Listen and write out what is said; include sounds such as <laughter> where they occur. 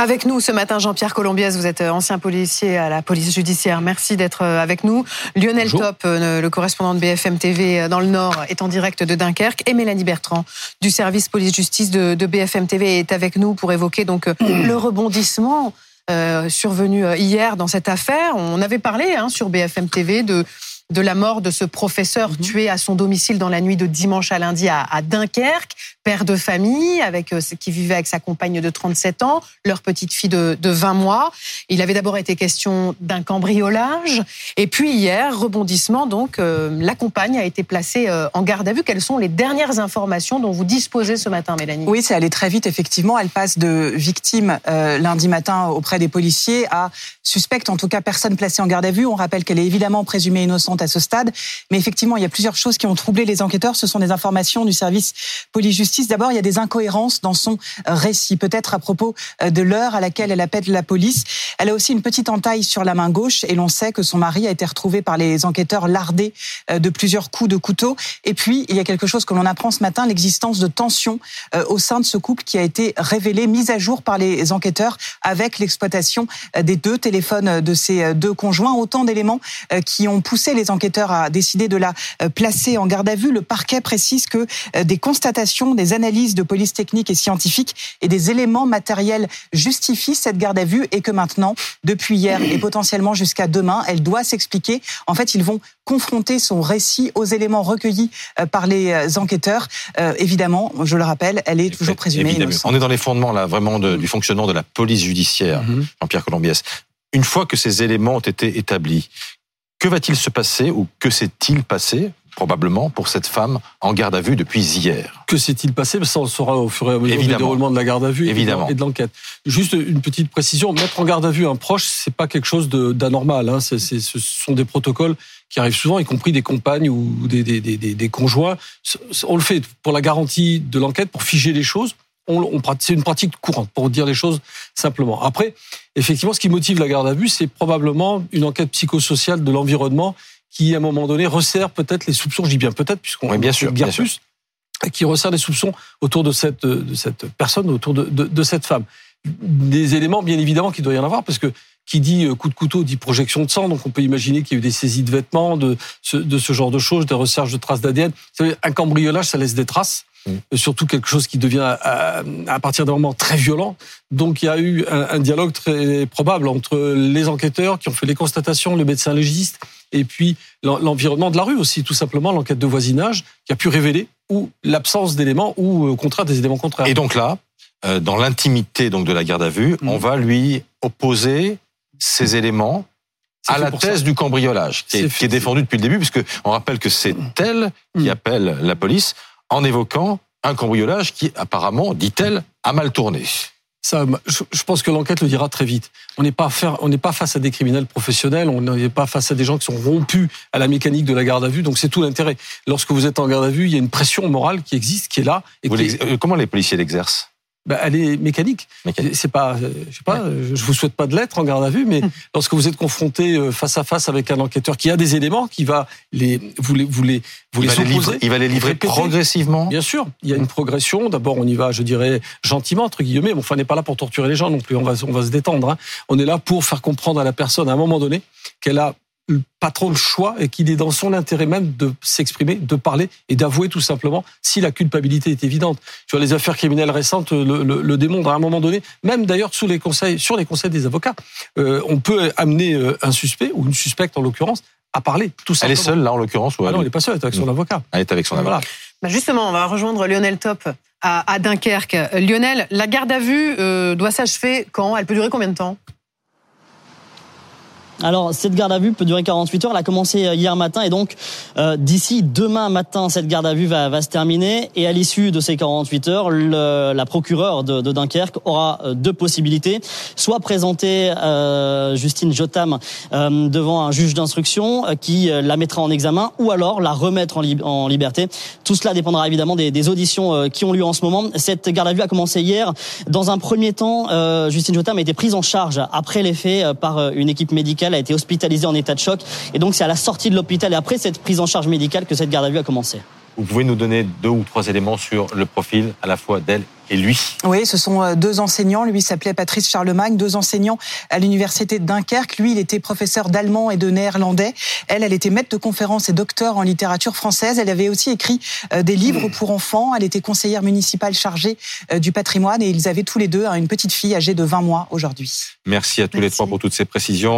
Avec nous ce matin, Jean-Pierre Colombiès, vous êtes ancien policier à la police judiciaire. Merci d'être avec nous. Lionel Top, le correspondant de BFM TV dans le Nord, est en direct de Dunkerque. Et Mélanie Bertrand, du service police-justice de, BFM TV, est avec nous pour évoquer donc le rebondissement euh, survenu hier dans cette affaire. On avait parlé hein, sur BFM TV de de la mort de ce professeur mhm. tué à son domicile dans la nuit de dimanche à lundi à, Dunkerque, père de famille avec euh, qui vivait avec sa compagne de 37 ans, leur petite fille de, de 20 mois. Il avait d'abord été question d'un cambriolage et puis hier rebondissement donc euh, la compagne a été placée euh, en garde à vue. Quelles sont les dernières informations dont vous disposez ce matin, Mélanie? Oui, c'est allé très vite effectivement. Elle passe de victime lundi matin auprès des policiers à suspecte, en tout cas personne placée en garde à vue. On rappelle qu'elle est évidemment présumée innocente à ce stade. Mais effectivement, il y a plusieurs choses qui ont troublé les enquêteurs. Ce sont des informations du service police-justice. D'abord, il y a des incohérences dans son récit, peut-être à propos euh, de l'heure à laquelle elle appelle la police. Elle a aussi une petite entaille sur la main gauche et l'on sait que son mari a été retrouvé par les enquêteurs lardé euh, de plusieurs coups de couteau. Et puis, il y a quelque chose que l'on apprend ce matin, l'existence de tensions euh, au sein de ce couple qui a été révélé, mise à jour par les enquêteurs avec l'exploitation des deux téléphones de ces deux conjoints. Autant d'éléments qui ont poussé les enquêteur a décidé de la euh, placer en garde à vue. Le parquet précise que euh, des constatations, des analyses de police technique et scientifique et des éléments matériels justifient cette garde à vue et que maintenant, depuis hier et potentiellement jusqu'à demain, elle doit s'expliquer. En fait, ils vont confronter son récit aux éléments recueillis euh, par les enquêteurs. évidemment, je le rappelle, elle est toujours présumée innocente. On est dans les fondements là, vraiment du fonctionnement de la police judiciaire, mm-hmm. Jean-Pierre Colombiès. Une fois que ces éléments ont été établis, que va-t-il se passer ou que s'est-il passé probablement pour cette femme en garde à vue depuis hier? Que s'est-il passé? Ça, on saura au fur et à mesure du déroulement de la garde à vue Évidemment. et de l'enquête. Juste une petite précision mettre en garde à vue un proche, c'est pas quelque chose d'anormal. Hein. ce sont des protocoles qui arrivent souvent, y compris des compagnes ou des, des, des, des conjoints. On le fait pour la garantie de l'enquête, pour figer les choses on, c'est une pratique courante, pour dire les choses simplement. Après, effectivement, ce qui motive la garde à vue, c'est probablement une enquête psychosociale de l'environnement qui, à un moment donné, resserre peut-être les soupçons, je dis bien peut-être, puisqu'on oui, bien sûr, bien plus, qui resserre les soupçons autour de cette, de cette personne, autour de, de, cette femme. Des éléments, bien évidemment, qu'il doit y en avoir, parce que qui dit euh, coup de couteau dit projection de sang, donc on peut imaginer qu'il y a eu des saisies de vêtements, de ce, de ce genre de choses, des recherches de traces d'ADN. Un cambriolage, ça laisse des traces. Mm. surtout quelque chose qui devient à, partir d'un moment très violent. Donc il y a eu un, dialogue très probable entre les enquêteurs qui ont fait les constatations, le médecin légiste, et puis l'environnement de la rue aussi, tout simplement l'enquête de voisinage qui a pu révéler ou l'absence d'éléments ou au contraire des éléments contraires. Et donc là, euh, dans l'intimité donc de la garde à vue, mm. on va lui opposer ces éléments à la thèse du cambriolage, qui est, est, défendue depuis le début, puisque on rappelle que c'est mm. elle qui appelle la police en évoquant un cambriolage qui, apparemment, dit-elle, a mal tourné. Ça, je pense que l'enquête le dira très vite. On n'est pas, on n'est pas face à des criminels professionnels, on n'est pas face à des gens qui sont rompus à la mécanique de la garde à vue. Donc c'est tout l'intérêt. Lorsque vous êtes en garde à vue, il y a une pression morale qui existe, qui est là. Et euh, Comment les policiers l'exercent? Bah, elle est mécanique. C'est pas, je sais pas, je vous souhaite pas de l'être en garde à vue, mais <laughs> lorsque vous êtes confronté euh, face à face avec un enquêteur qui a des éléments, qui va les, vous les, vous les, vous il les, va les livrer, il va les livrer progressivement. Bien sûr, il y a une progression. D'abord, on y va, je dirais, gentiment entre guillemets. Bon, enfin, on n'est pas là pour torturer les gens non plus. On va, on va se détendre. Hein. On est là pour faire comprendre à la personne à un moment donné qu'elle a pas trop le choix et qu'il est dans son intérêt même de s'exprimer, de parler et d'avouer tout simplement si la culpabilité est évidente. Tu vois, les affaires criminelles récentes le, le, démontrent à un moment donné, même d'ailleurs sous les conseils, sur les conseils des avocats. Euh, on peut amener euh, un suspect ou une suspecte en l'occurrence à parler tout simplement. Elle est seule là en l'occurrence ou ah Non, elle n'est pas seule, elle est avec son avocat. Elle est avec son avocat. Bah justement, on va rejoindre Lionel Top à, Dunkerque. Lionel, la garde à vue euh, doit s'achever quand? Elle peut durer combien de temps? Alors cette garde à vue peut durer 48 heures. Elle a commencé euh, hier matin et donc euh, d'ici demain matin, cette garde à vue va, va se terminer. Et à l'issue de ces 48 heures, le, la procureure de, de, Dunkerque aura euh, deux possibilités soit présenter euh, Justine Jotam euh, devant un juge d'instruction qui la mettra en examen, ou alors la remettre en, en liberté. Tout cela dépendra évidemment des, des, auditions qui ont lieu en ce moment. Cette garde à vue a commencé hier. Dans un premier temps, Justine Jotam a été prise en charge après les faits par une équipe médicale a été hospitalisée en état de choc. Et donc c'est à la sortie de l'hôpital et après cette prise en charge médicale que cette garde à vue a commencé. Vous pouvez nous donner deux ou trois éléments sur le profil à la fois d'elle et lui. Oui, ce sont euh, deux enseignants. Lui s'appelait Patrice Charlemagne, deux enseignants à l'université de Dunkerque. Lui, il était professeur d'allemand et de néerlandais. Elle, elle était maître de conférences et docteur en littérature française. Elle avait aussi écrit euh, des livres pour enfants. Elle était conseillère municipale chargée euh, du patrimoine et ils avaient tous les deux hein, une petite fille âgée de 20 mois aujourd'hui. Merci à tous les trois pour toutes ces précisions.